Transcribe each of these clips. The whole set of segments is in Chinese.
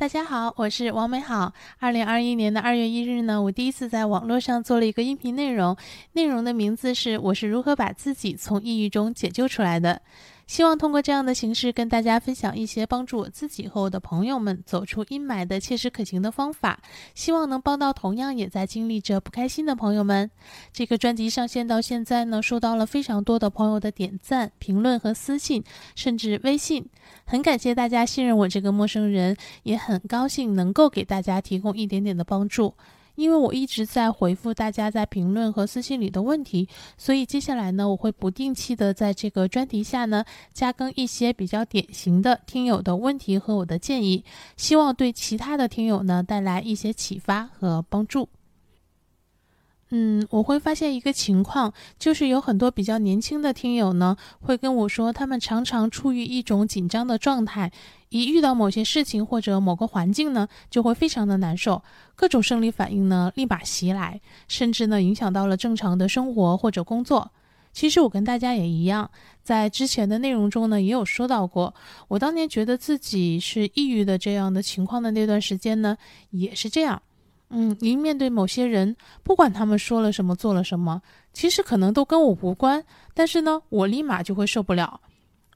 大家好，我是王美好。二零二一年的二月一日呢，我第一次在网络上做了一个音频内容，内容的名字是“我是如何把自己从抑郁中解救出来的”。希望通过这样的形式跟大家分享一些帮助我自己和我的朋友们走出阴霾的切实可行的方法，希望能帮到同样也在经历着不开心的朋友们。这个专辑上线到现在呢，收到了非常多的朋友的点赞、评论和私信，甚至微信。很感谢大家信任我这个陌生人，也很高兴能够给大家提供一点点的帮助。因为我一直在回复大家在评论和私信里的问题，所以接下来呢，我会不定期的在这个专题下呢，加更一些比较典型的听友的问题和我的建议，希望对其他的听友呢带来一些启发和帮助。嗯，我会发现一个情况，就是有很多比较年轻的听友呢，会跟我说，他们常常处于一种紧张的状态，一遇到某些事情或者某个环境呢，就会非常的难受，各种生理反应呢立马袭来，甚至呢影响到了正常的生活或者工作。其实我跟大家也一样，在之前的内容中呢，也有说到过，我当年觉得自己是抑郁的这样的情况的那段时间呢，也是这样。嗯，您面对某些人，不管他们说了什么、做了什么，其实可能都跟我无关，但是呢，我立马就会受不了。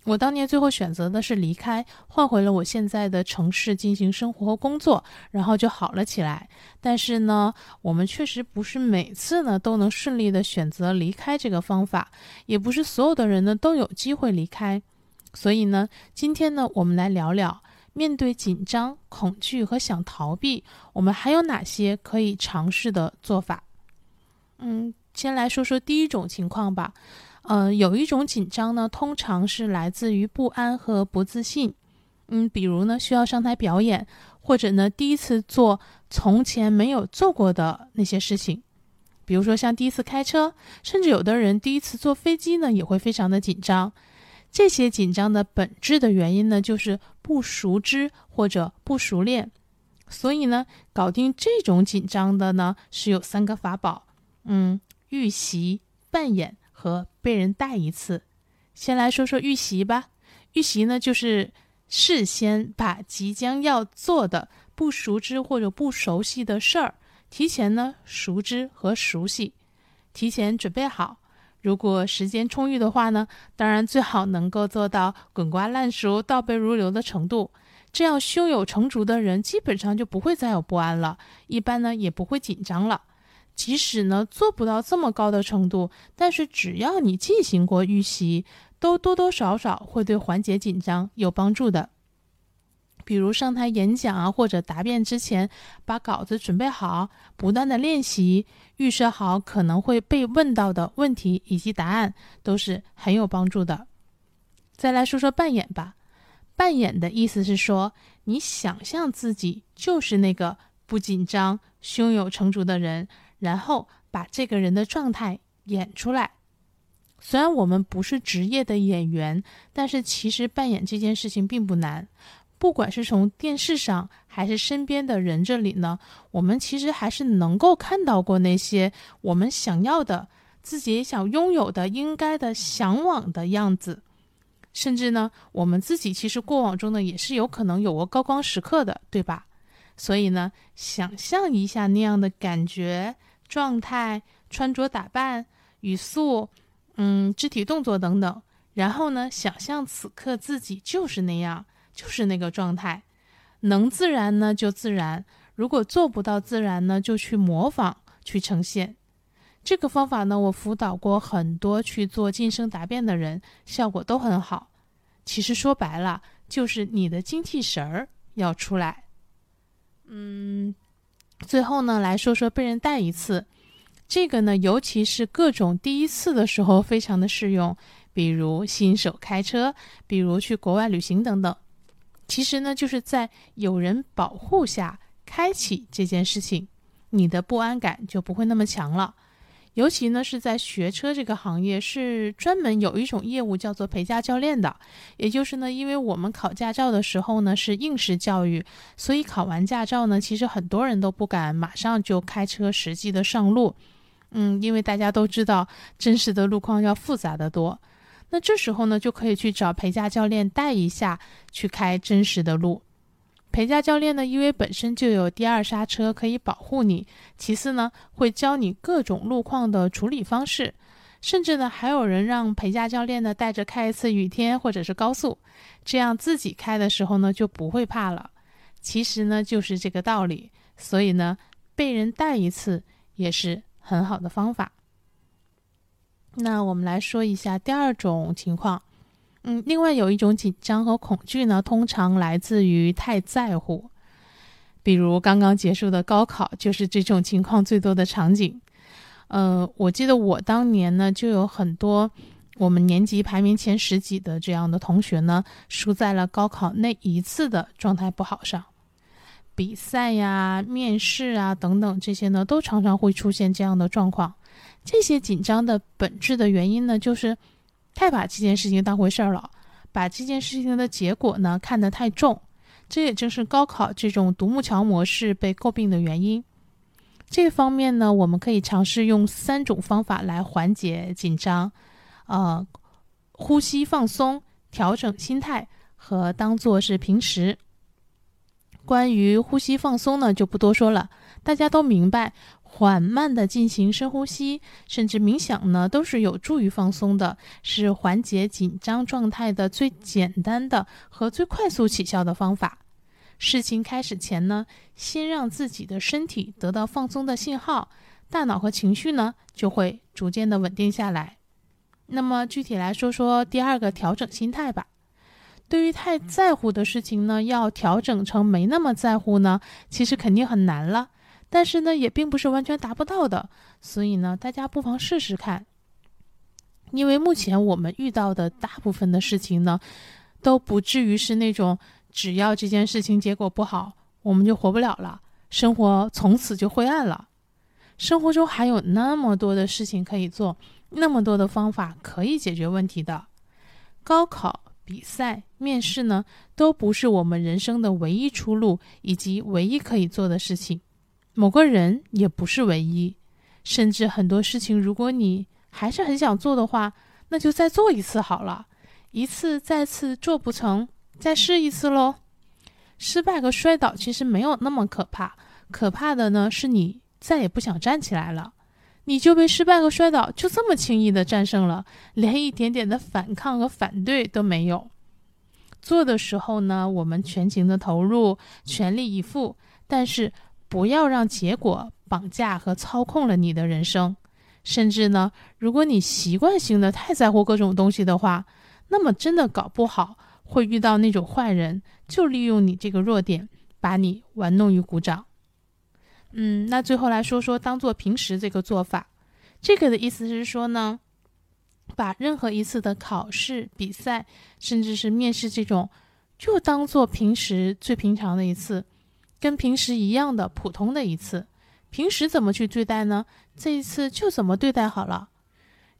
我当年最后选择的是离开，换回了我现在的城市进行生活和工作，然后就好了起来。但是呢，我们确实不是每次呢都能顺利的选择离开这个方法，也不是所有的人呢都有机会离开。所以呢，今天呢，我们来聊聊。面对紧张、恐惧和想逃避，我们还有哪些可以尝试的做法？嗯，先来说说第一种情况吧。呃，有一种紧张呢，通常是来自于不安和不自信。嗯，比如呢，需要上台表演，或者呢，第一次做从前没有做过的那些事情。比如说像第一次开车，甚至有的人第一次坐飞机呢，也会非常的紧张。这些紧张的本质的原因呢，就是不熟知或者不熟练。所以呢，搞定这种紧张的呢，是有三个法宝。嗯，预习、扮演和被人带一次。先来说说预习吧。预习呢，就是事先把即将要做的不熟知或者不熟悉的事儿，提前呢熟知和熟悉，提前准备好。如果时间充裕的话呢，当然最好能够做到滚瓜烂熟、倒背如流的程度。这样胸有成竹的人，基本上就不会再有不安了，一般呢也不会紧张了。即使呢做不到这么高的程度，但是只要你进行过预习，都多多少少会对缓解紧张有帮助的。比如上台演讲啊，或者答辩之前，把稿子准备好，不断的练习，预设好可能会被问到的问题以及答案，都是很有帮助的。再来说说扮演吧，扮演的意思是说，你想象自己就是那个不紧张、胸有成竹的人，然后把这个人的状态演出来。虽然我们不是职业的演员，但是其实扮演这件事情并不难。不管是从电视上还是身边的人这里呢，我们其实还是能够看到过那些我们想要的、自己也想拥有的、应该的、向往的样子。甚至呢，我们自己其实过往中呢也是有可能有过高光时刻的，对吧？所以呢，想象一下那样的感觉、状态、穿着打扮、语速、嗯、肢体动作等等，然后呢，想象此刻自己就是那样。就是那个状态，能自然呢就自然，如果做不到自然呢，就去模仿去呈现。这个方法呢，我辅导过很多去做晋升答辩的人，效果都很好。其实说白了，就是你的精气神儿要出来。嗯，最后呢，来说说被人带一次，这个呢，尤其是各种第一次的时候，非常的适用。比如新手开车，比如去国外旅行等等。其实呢，就是在有人保护下开启这件事情，你的不安感就不会那么强了。尤其呢是在学车这个行业，是专门有一种业务叫做陪驾教练的。也就是呢，因为我们考驾照的时候呢是应试教育，所以考完驾照呢，其实很多人都不敢马上就开车实际的上路。嗯，因为大家都知道，真实的路况要复杂的多。那这时候呢，就可以去找陪驾教练带一下，去开真实的路。陪驾教练呢，因为本身就有第二刹车可以保护你，其次呢，会教你各种路况的处理方式，甚至呢，还有人让陪驾教练呢带着开一次雨天或者是高速，这样自己开的时候呢就不会怕了。其实呢，就是这个道理。所以呢，被人带一次也是很好的方法。那我们来说一下第二种情况。嗯，另外有一种紧张和恐惧呢，通常来自于太在乎。比如刚刚结束的高考，就是这种情况最多的场景。呃，我记得我当年呢，就有很多我们年级排名前十几的这样的同学呢，输在了高考那一次的状态不好上。比赛呀、面试啊等等这些呢，都常常会出现这样的状况。这些紧张的本质的原因呢，就是。太把这件事情当回事儿了，把这件事情的结果呢看得太重，这也正是高考这种独木桥模式被诟病的原因。这方面呢，我们可以尝试用三种方法来缓解紧张，呃，呼吸放松、调整心态和当做是平时。关于呼吸放松呢，就不多说了，大家都明白。缓慢的进行深呼吸，甚至冥想呢，都是有助于放松的，是缓解紧张状态的最简单的和最快速起效的方法。事情开始前呢，先让自己的身体得到放松的信号，大脑和情绪呢就会逐渐的稳定下来。那么具体来说说第二个调整心态吧。对于太在乎的事情呢，要调整成没那么在乎呢，其实肯定很难了。但是呢，也并不是完全达不到的，所以呢，大家不妨试试看。因为目前我们遇到的大部分的事情呢，都不至于是那种只要这件事情结果不好，我们就活不了了，生活从此就灰暗了。生活中还有那么多的事情可以做，那么多的方法可以解决问题的。高考、比赛、面试呢，都不是我们人生的唯一出路，以及唯一可以做的事情。某个人也不是唯一，甚至很多事情，如果你还是很想做的话，那就再做一次好了。一次再次做不成，再试一次喽。失败和摔倒其实没有那么可怕，可怕的呢是你再也不想站起来了，你就被失败和摔倒就这么轻易的战胜了，连一点点的反抗和反对都没有。做的时候呢，我们全情的投入，全力以赴，但是。不要让结果绑架和操控了你的人生，甚至呢，如果你习惯性的太在乎各种东西的话，那么真的搞不好会遇到那种坏人，就利用你这个弱点，把你玩弄于股掌。嗯，那最后来说说当做平时这个做法，这个的意思是说呢，把任何一次的考试、比赛，甚至是面试这种，就当做平时最平常的一次。跟平时一样的普通的一次，平时怎么去对待呢？这一次就怎么对待好了。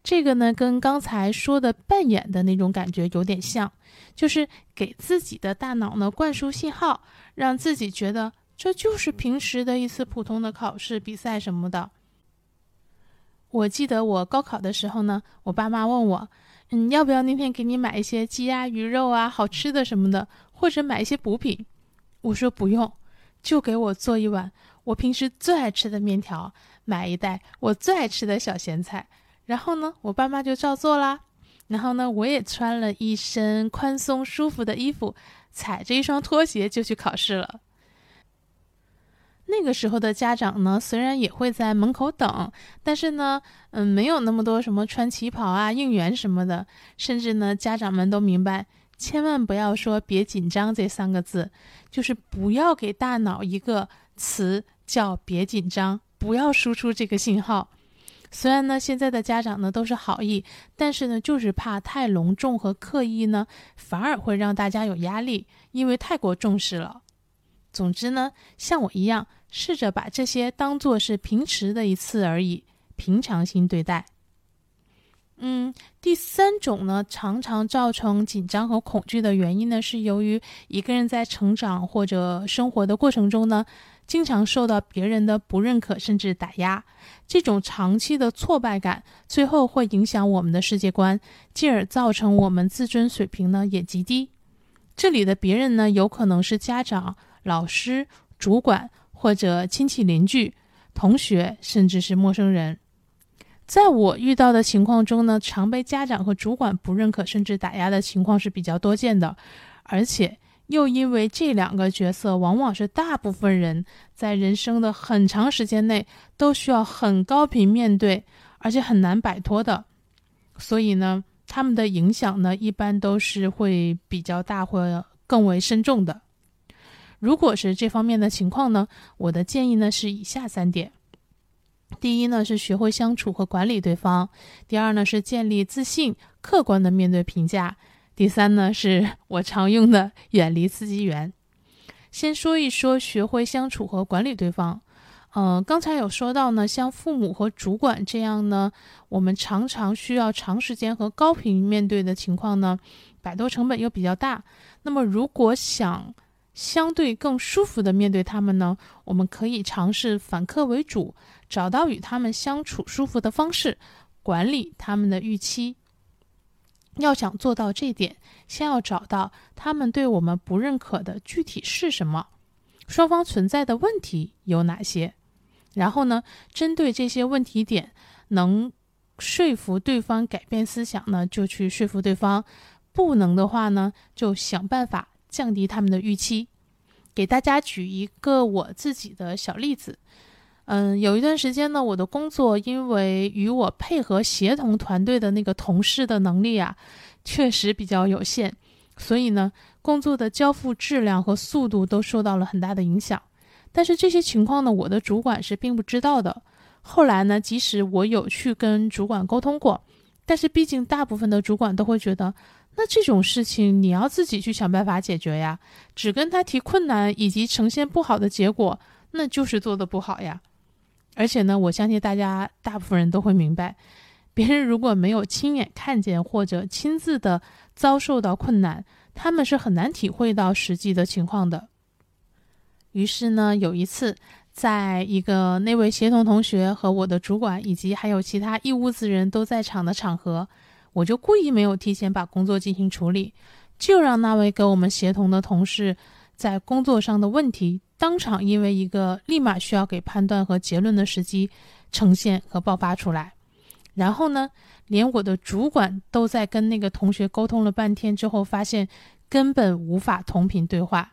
这个呢，跟刚才说的扮演的那种感觉有点像，就是给自己的大脑呢灌输信号，让自己觉得这就是平时的一次普通的考试、比赛什么的。我记得我高考的时候呢，我爸妈问我，嗯，要不要那天给你买一些鸡鸭鱼肉啊，好吃的什么的，或者买一些补品？我说不用。就给我做一碗我平时最爱吃的面条，买一袋我最爱吃的小咸菜，然后呢，我爸妈就照做啦。然后呢，我也穿了一身宽松舒服的衣服，踩着一双拖鞋就去考试了。那个时候的家长呢，虽然也会在门口等，但是呢，嗯，没有那么多什么穿旗袍啊、应援什么的，甚至呢，家长们都明白。千万不要说“别紧张”这三个字，就是不要给大脑一个词叫“别紧张”，不要输出这个信号。虽然呢，现在的家长呢都是好意，但是呢，就是怕太隆重和刻意呢，反而会让大家有压力，因为太过重视了。总之呢，像我一样，试着把这些当做是平时的一次而已，平常心对待。嗯，第三种呢，常常造成紧张和恐惧的原因呢，是由于一个人在成长或者生活的过程中呢，经常受到别人的不认可甚至打压，这种长期的挫败感，最后会影响我们的世界观，进而造成我们自尊水平呢也极低。这里的别人呢，有可能是家长、老师、主管或者亲戚邻居、同学，甚至是陌生人。在我遇到的情况中呢，常被家长和主管不认可甚至打压的情况是比较多见的，而且又因为这两个角色往往是大部分人在人生的很长时间内都需要很高频面对，而且很难摆脱的，所以呢，他们的影响呢一般都是会比较大或更为深重的。如果是这方面的情况呢，我的建议呢是以下三点。第一呢是学会相处和管理对方，第二呢是建立自信，客观的面对评价，第三呢是我常用的远离刺激源。先说一说学会相处和管理对方。呃，刚才有说到呢，像父母和主管这样呢，我们常常需要长时间和高频面对的情况呢，摆脱成本又比较大。那么如果想相对更舒服的面对他们呢，我们可以尝试反客为主。找到与他们相处舒服的方式，管理他们的预期。要想做到这点，先要找到他们对我们不认可的具体是什么，双方存在的问题有哪些。然后呢，针对这些问题点，能说服对方改变思想呢，就去说服对方；不能的话呢，就想办法降低他们的预期。给大家举一个我自己的小例子。嗯，有一段时间呢，我的工作因为与我配合协同团队的那个同事的能力啊，确实比较有限，所以呢，工作的交付质量和速度都受到了很大的影响。但是这些情况呢，我的主管是并不知道的。后来呢，即使我有去跟主管沟通过，但是毕竟大部分的主管都会觉得，那这种事情你要自己去想办法解决呀，只跟他提困难以及呈现不好的结果，那就是做的不好呀。而且呢，我相信大家大部分人都会明白，别人如果没有亲眼看见或者亲自的遭受到困难，他们是很难体会到实际的情况的。于是呢，有一次，在一个那位协同同学和我的主管以及还有其他一屋子人都在场的场合，我就故意没有提前把工作进行处理，就让那位跟我们协同的同事在工作上的问题。当场因为一个立马需要给判断和结论的时机呈现和爆发出来，然后呢，连我的主管都在跟那个同学沟通了半天之后，发现根本无法同频对话，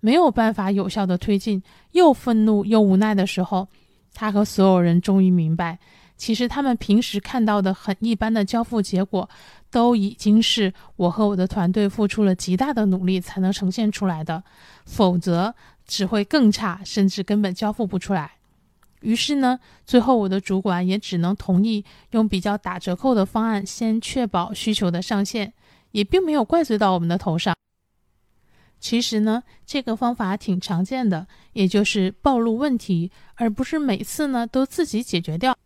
没有办法有效的推进，又愤怒又无奈的时候，他和所有人终于明白，其实他们平时看到的很一般的交付结果，都已经是我和我的团队付出了极大的努力才能呈现出来的，否则。只会更差，甚至根本交付不出来。于是呢，最后我的主管也只能同意用比较打折扣的方案，先确保需求的上限，也并没有怪罪到我们的头上。其实呢，这个方法挺常见的，也就是暴露问题，而不是每次呢都自己解决掉。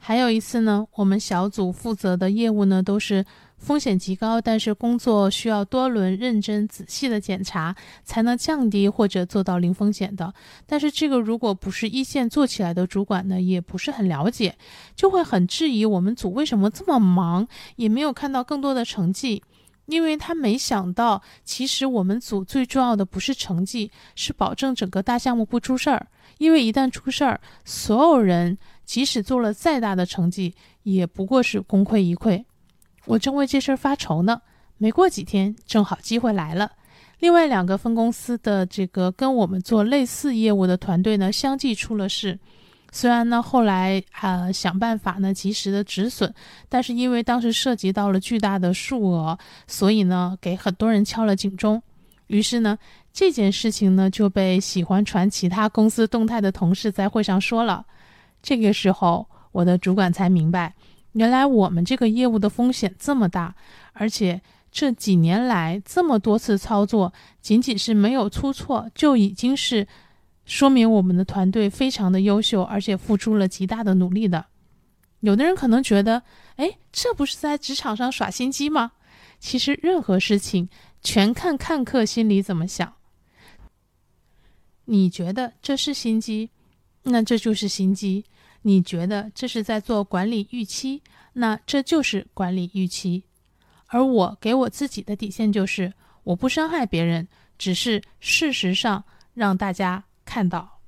还有一次呢，我们小组负责的业务呢都是。风险极高，但是工作需要多轮认真仔细的检查，才能降低或者做到零风险的。但是这个如果不是一线做起来的主管呢，也不是很了解，就会很质疑我们组为什么这么忙，也没有看到更多的成绩，因为他没想到，其实我们组最重要的不是成绩，是保证整个大项目不出事儿。因为一旦出事儿，所有人即使做了再大的成绩，也不过是功亏一篑。我正为这事儿发愁呢，没过几天，正好机会来了。另外两个分公司的这个跟我们做类似业务的团队呢，相继出了事。虽然呢后来呃想办法呢及时的止损，但是因为当时涉及到了巨大的数额，所以呢给很多人敲了警钟。于是呢这件事情呢就被喜欢传其他公司动态的同事在会上说了。这个时候我的主管才明白。原来我们这个业务的风险这么大，而且这几年来这么多次操作，仅仅是没有出错，就已经是说明我们的团队非常的优秀，而且付出了极大的努力的。有的人可能觉得，哎，这不是在职场上耍心机吗？其实任何事情全看看客心里怎么想。你觉得这是心机，那这就是心机。你觉得这是在做管理预期，那这就是管理预期。而我给我自己的底线就是，我不伤害别人，只是事实上让大家看到。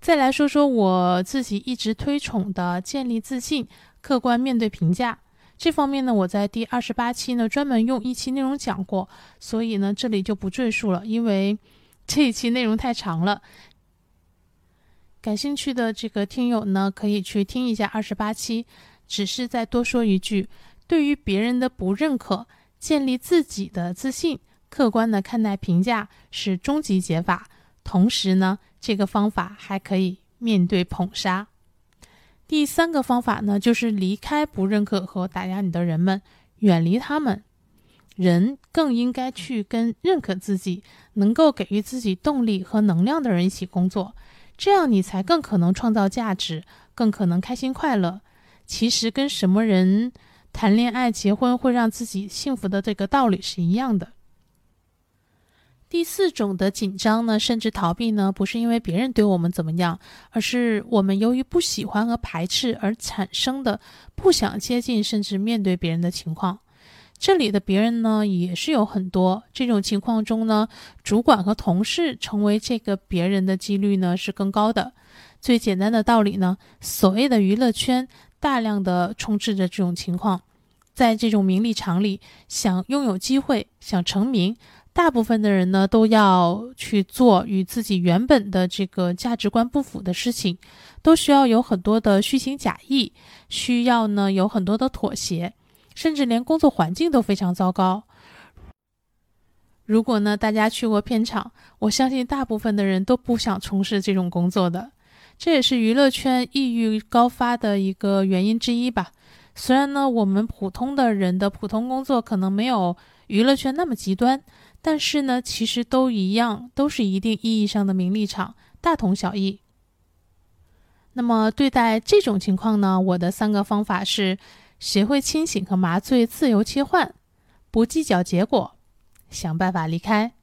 再来说说我自己一直推崇的建立自信、客观面对评价这方面呢，我在第二十八期呢专门用一期内容讲过，所以呢这里就不赘述了，因为 这一期内容太长了。感兴趣的这个听友呢，可以去听一下二十八期。只是再多说一句，对于别人的不认可，建立自己的自信，客观的看待评价是终极解法。同时呢，这个方法还可以面对捧杀。第三个方法呢，就是离开不认可和打压你的人们，远离他们。人更应该去跟认可自己、能够给予自己动力和能量的人一起工作，这样你才更可能创造价值，更可能开心快乐。其实跟什么人谈恋爱、结婚会让自己幸福的这个道理是一样的。第四种的紧张呢，甚至逃避呢，不是因为别人对我们怎么样，而是我们由于不喜欢和排斥而产生的不想接近甚至面对别人的情况。这里的别人呢，也是有很多这种情况中呢，主管和同事成为这个别人的几率呢是更高的。最简单的道理呢，所谓的娱乐圈。大量的充斥着这种情况，在这种名利场里，想拥有机会，想成名，大部分的人呢都要去做与自己原本的这个价值观不符的事情，都需要有很多的虚情假意，需要呢有很多的妥协，甚至连工作环境都非常糟糕。如果呢大家去过片场，我相信大部分的人都不想从事这种工作的。这也是娱乐圈抑郁高发的一个原因之一吧。虽然呢，我们普通的人的普通工作可能没有娱乐圈那么极端，但是呢，其实都一样，都是一定意义上的名利场，大同小异。那么对待这种情况呢，我的三个方法是：学会清醒和麻醉自由切换，不计较结果，想办法离开。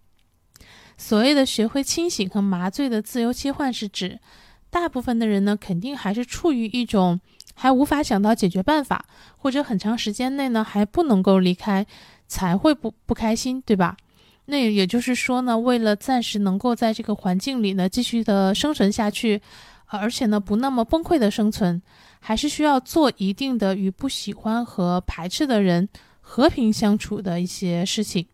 所谓的学会清醒和麻醉的自由切换，是指。大部分的人呢，肯定还是处于一种还无法想到解决办法，或者很长时间内呢还不能够离开，才会不不开心，对吧？那也就是说呢，为了暂时能够在这个环境里呢继续的生存下去，而且呢不那么崩溃的生存，还是需要做一定的与不喜欢和排斥的人和平相处的一些事情。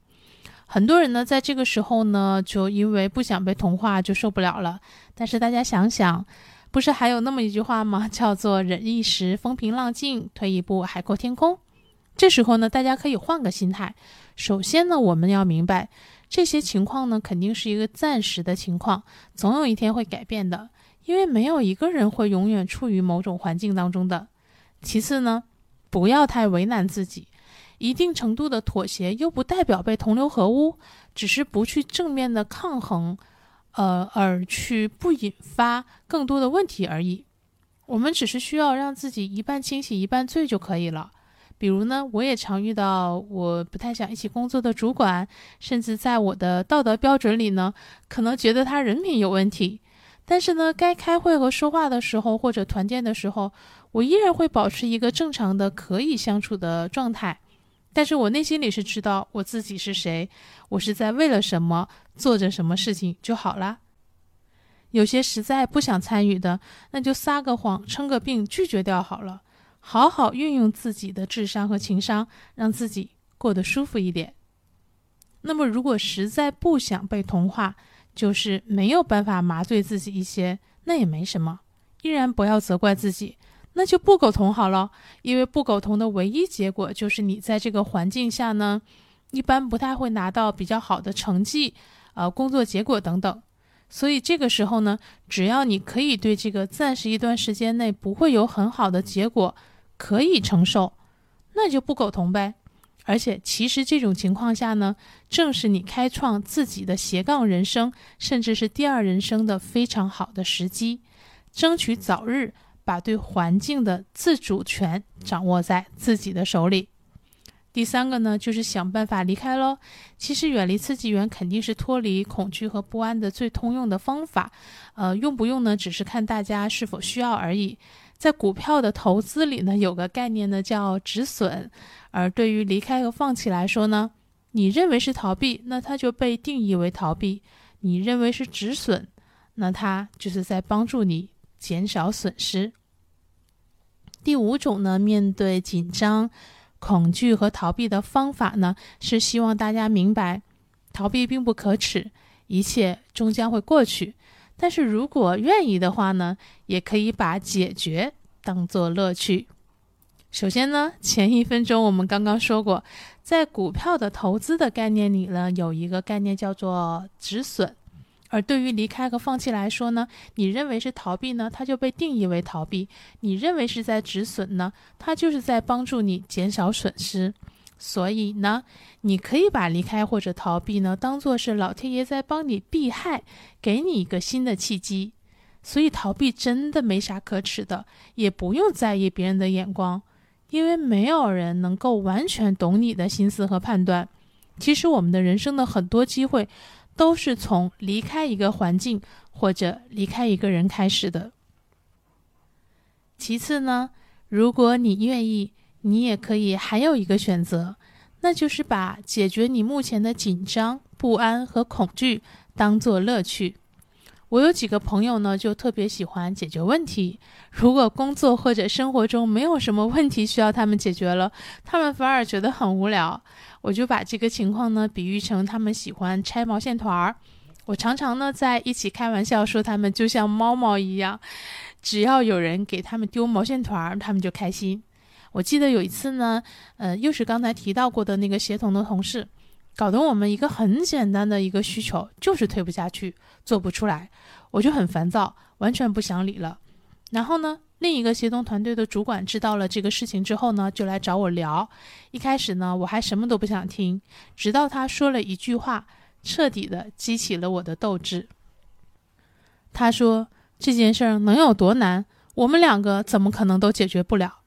很多人呢，在这个时候呢，就因为不想被同化，就受不了了。但是大家想想，不是还有那么一句话吗？叫做“忍一时风平浪静，退一步海阔天空”。这时候呢，大家可以换个心态。首先呢，我们要明白，这些情况呢，肯定是一个暂时的情况，总有一天会改变的。因为没有一个人会永远处于某种环境当中的。其次呢，不要太为难自己。一定程度的妥协又不代表被同流合污，只是不去正面的抗衡，呃，而去不引发更多的问题而已。我们只是需要让自己一半清醒一半醉就可以了。比如呢，我也常遇到我不太想一起工作的主管，甚至在我的道德标准里呢，可能觉得他人品有问题。但是呢，该开会和说话的时候，或者团建的时候，我依然会保持一个正常的可以相处的状态。但是我内心里是知道我自己是谁，我是在为了什么做着什么事情就好了。有些实在不想参与的，那就撒个谎撑个病拒绝掉好了。好好运用自己的智商和情商，让自己过得舒服一点。那么如果实在不想被同化，就是没有办法麻醉自己一些，那也没什么，依然不要责怪自己。那就不苟同好了，因为不苟同的唯一结果就是你在这个环境下呢，一般不太会拿到比较好的成绩，呃，工作结果等等。所以这个时候呢，只要你可以对这个暂时一段时间内不会有很好的结果可以承受，那就不苟同呗。而且其实这种情况下呢，正是你开创自己的斜杠人生，甚至是第二人生的非常好的时机，争取早日。把对环境的自主权掌握在自己的手里。第三个呢，就是想办法离开喽。其实远离刺激源肯定是脱离恐惧和不安的最通用的方法。呃，用不用呢，只是看大家是否需要而已。在股票的投资里呢，有个概念呢叫止损，而对于离开和放弃来说呢，你认为是逃避，那它就被定义为逃避；你认为是止损，那它就是在帮助你减少损失。第五种呢，面对紧张、恐惧和逃避的方法呢，是希望大家明白，逃避并不可耻，一切终将会过去。但是如果愿意的话呢，也可以把解决当做乐趣。首先呢，前一分钟我们刚刚说过，在股票的投资的概念里呢，有一个概念叫做止损。而对于离开和放弃来说呢，你认为是逃避呢，它就被定义为逃避；你认为是在止损呢，它就是在帮助你减少损失。所以呢，你可以把离开或者逃避呢，当做是老天爷在帮你避害，给你一个新的契机。所以逃避真的没啥可耻的，也不用在意别人的眼光，因为没有人能够完全懂你的心思和判断。其实我们的人生的很多机会。都是从离开一个环境或者离开一个人开始的。其次呢，如果你愿意，你也可以还有一个选择，那就是把解决你目前的紧张、不安和恐惧当做乐趣。我有几个朋友呢，就特别喜欢解决问题。如果工作或者生活中没有什么问题需要他们解决了，他们反而觉得很无聊。我就把这个情况呢比喻成他们喜欢拆毛线团儿。我常常呢在一起开玩笑说他们就像猫猫一样，只要有人给他们丢毛线团儿，他们就开心。我记得有一次呢，呃，又是刚才提到过的那个协同的同事。搞得我们一个很简单的一个需求就是推不下去，做不出来，我就很烦躁，完全不想理了。然后呢，另一个协同团队的主管知道了这个事情之后呢，就来找我聊。一开始呢，我还什么都不想听，直到他说了一句话，彻底的激起了我的斗志。他说：“这件事儿能有多难？我们两个怎么可能都解决不了？”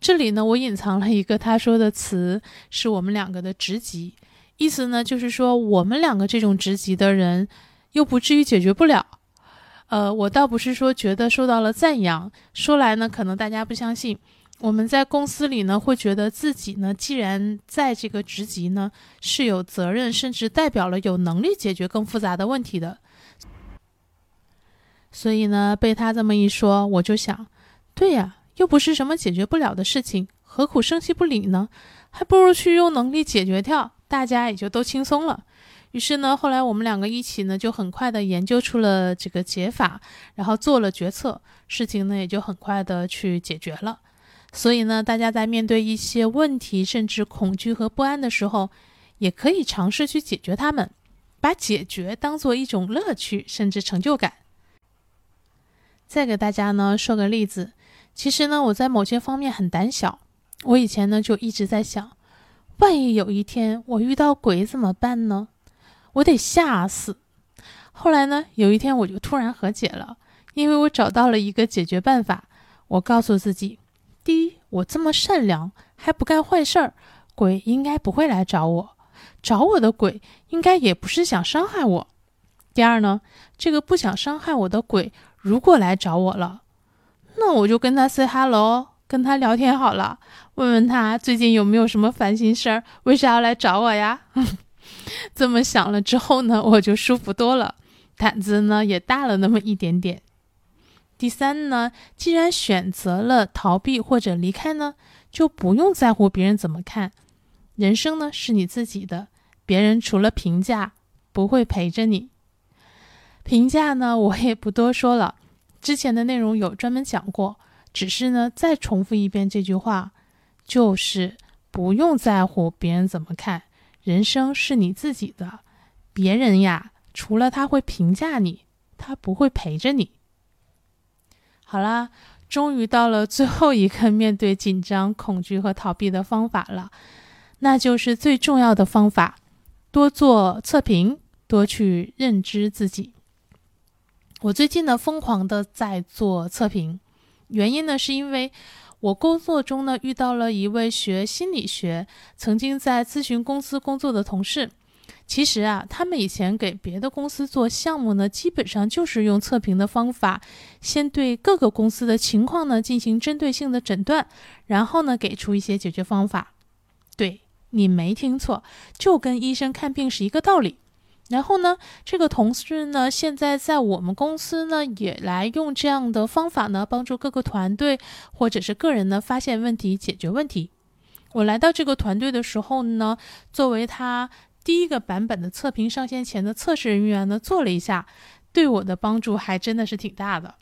这里呢，我隐藏了一个他说的词，是我们两个的职级。意思呢，就是说我们两个这种职级的人，又不至于解决不了。呃，我倒不是说觉得受到了赞扬，说来呢，可能大家不相信。我们在公司里呢，会觉得自己呢，既然在这个职级呢，是有责任，甚至代表了有能力解决更复杂的问题的。所以呢，被他这么一说，我就想，对呀，又不是什么解决不了的事情，何苦生气不理呢？还不如去用能力解决掉。大家也就都轻松了。于是呢，后来我们两个一起呢，就很快的研究出了这个解法，然后做了决策，事情呢也就很快的去解决了。所以呢，大家在面对一些问题，甚至恐惧和不安的时候，也可以尝试去解决它们，把解决当做一种乐趣，甚至成就感。再给大家呢说个例子，其实呢，我在某些方面很胆小，我以前呢就一直在想。万一有一天我遇到鬼怎么办呢？我得吓死。后来呢，有一天我就突然和解了，因为我找到了一个解决办法。我告诉自己：第一，我这么善良还不干坏事儿，鬼应该不会来找我。找我的鬼应该也不是想伤害我。第二呢，这个不想伤害我的鬼如果来找我了，那我就跟他 say hello。跟他聊天好了，问问他最近有没有什么烦心事儿，为啥要来找我呀？这么想了之后呢，我就舒服多了，胆子呢也大了那么一点点。第三呢，既然选择了逃避或者离开呢，就不用在乎别人怎么看。人生呢是你自己的，别人除了评价不会陪着你。评价呢，我也不多说了，之前的内容有专门讲过。只是呢，再重复一遍这句话，就是不用在乎别人怎么看，人生是你自己的，别人呀，除了他会评价你，他不会陪着你。好啦，终于到了最后一个面对紧张、恐惧和逃避的方法了，那就是最重要的方法：多做测评，多去认知自己。我最近呢，疯狂的在做测评。原因呢，是因为我工作中呢遇到了一位学心理学、曾经在咨询公司工作的同事。其实啊，他们以前给别的公司做项目呢，基本上就是用测评的方法，先对各个公司的情况呢进行针对性的诊断，然后呢给出一些解决方法。对，你没听错，就跟医生看病是一个道理。然后呢，这个同事呢，现在在我们公司呢，也来用这样的方法呢，帮助各个团队或者是个人呢，发现问题、解决问题。我来到这个团队的时候呢，作为他第一个版本的测评上线前的测试人员呢，做了一下，对我的帮助还真的是挺大的。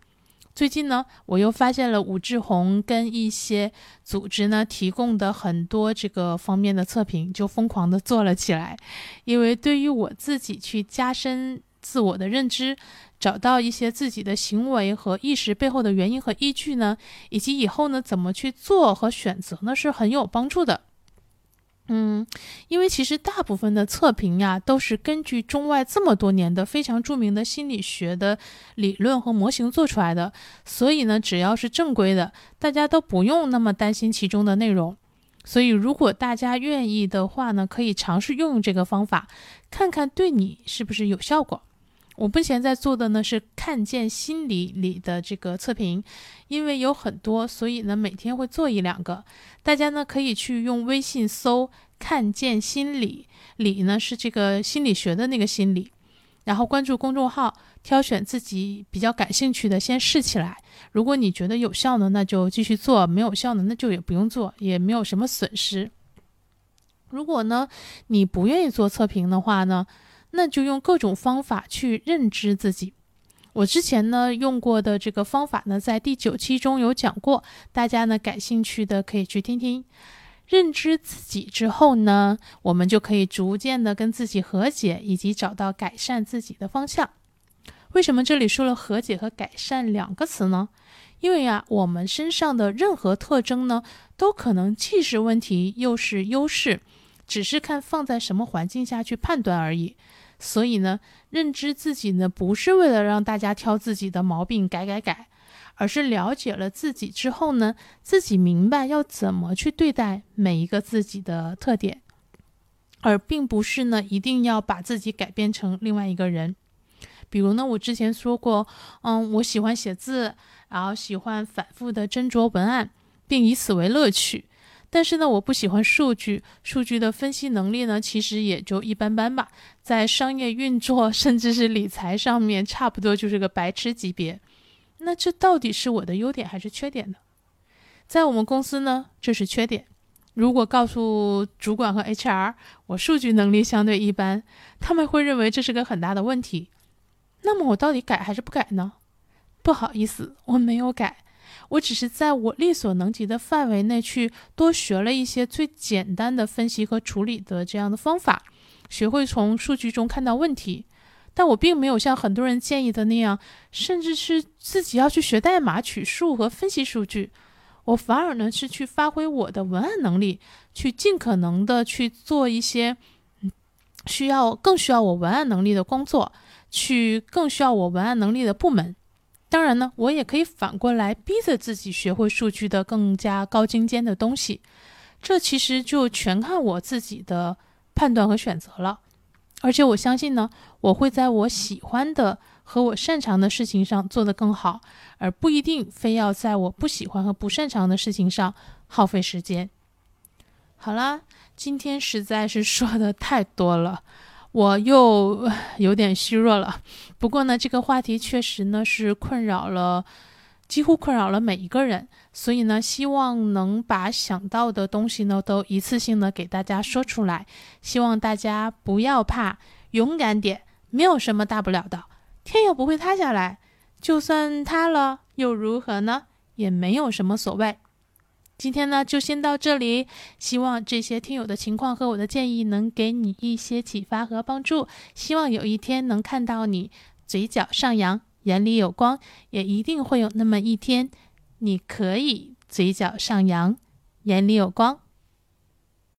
最近呢，我又发现了武志红跟一些组织呢提供的很多这个方面的测评，就疯狂的做了起来。因为对于我自己去加深自我的认知，找到一些自己的行为和意识背后的原因和依据呢，以及以后呢怎么去做和选择呢，是很有帮助的。嗯，因为其实大部分的测评呀，都是根据中外这么多年的非常著名的心理学的理论和模型做出来的，所以呢，只要是正规的，大家都不用那么担心其中的内容。所以，如果大家愿意的话呢，可以尝试用用这个方法，看看对你是不是有效果。我目前在做的呢是看见心理里的这个测评，因为有很多，所以呢每天会做一两个。大家呢可以去用微信搜“看见心理”，理呢是这个心理学的那个心理，然后关注公众号，挑选自己比较感兴趣的先试起来。如果你觉得有效呢，那就继续做；没有效呢，那就也不用做，也没有什么损失。如果呢你不愿意做测评的话呢？那就用各种方法去认知自己。我之前呢用过的这个方法呢，在第九期中有讲过，大家呢感兴趣的可以去听听。认知自己之后呢，我们就可以逐渐的跟自己和解，以及找到改善自己的方向。为什么这里说了和解和改善两个词呢？因为呀，我们身上的任何特征呢，都可能既是问题又是优势，只是看放在什么环境下去判断而已。所以呢，认知自己呢，不是为了让大家挑自己的毛病改改改，而是了解了自己之后呢，自己明白要怎么去对待每一个自己的特点，而并不是呢，一定要把自己改变成另外一个人。比如呢，我之前说过，嗯，我喜欢写字，然后喜欢反复的斟酌文案，并以此为乐趣。但是呢，我不喜欢数据，数据的分析能力呢，其实也就一般般吧。在商业运作甚至是理财上面，差不多就是个白痴级别。那这到底是我的优点还是缺点呢？在我们公司呢，这是缺点。如果告诉主管和 HR 我数据能力相对一般，他们会认为这是个很大的问题。那么我到底改还是不改呢？不好意思，我没有改。我只是在我力所能及的范围内去多学了一些最简单的分析和处理的这样的方法，学会从数据中看到问题。但我并没有像很多人建议的那样，甚至是自己要去学代码、取数和分析数据。我反而呢是去发挥我的文案能力，去尽可能的去做一些需要更需要我文案能力的工作，去更需要我文案能力的部门。当然呢，我也可以反过来逼着自己学会数据的更加高精尖的东西，这其实就全看我自己的判断和选择了。而且我相信呢，我会在我喜欢的和我擅长的事情上做得更好，而不一定非要在我不喜欢和不擅长的事情上耗费时间。好啦，今天实在是说的太多了。我又有点虚弱了，不过呢，这个话题确实呢是困扰了，几乎困扰了每一个人，所以呢，希望能把想到的东西呢都一次性的给大家说出来，希望大家不要怕，勇敢点，没有什么大不了的，天又不会塌下来，就算塌了又如何呢？也没有什么所谓。今天呢，就先到这里。希望这些听友的情况和我的建议能给你一些启发和帮助。希望有一天能看到你嘴角上扬，眼里有光，也一定会有那么一天，你可以嘴角上扬，眼里有光。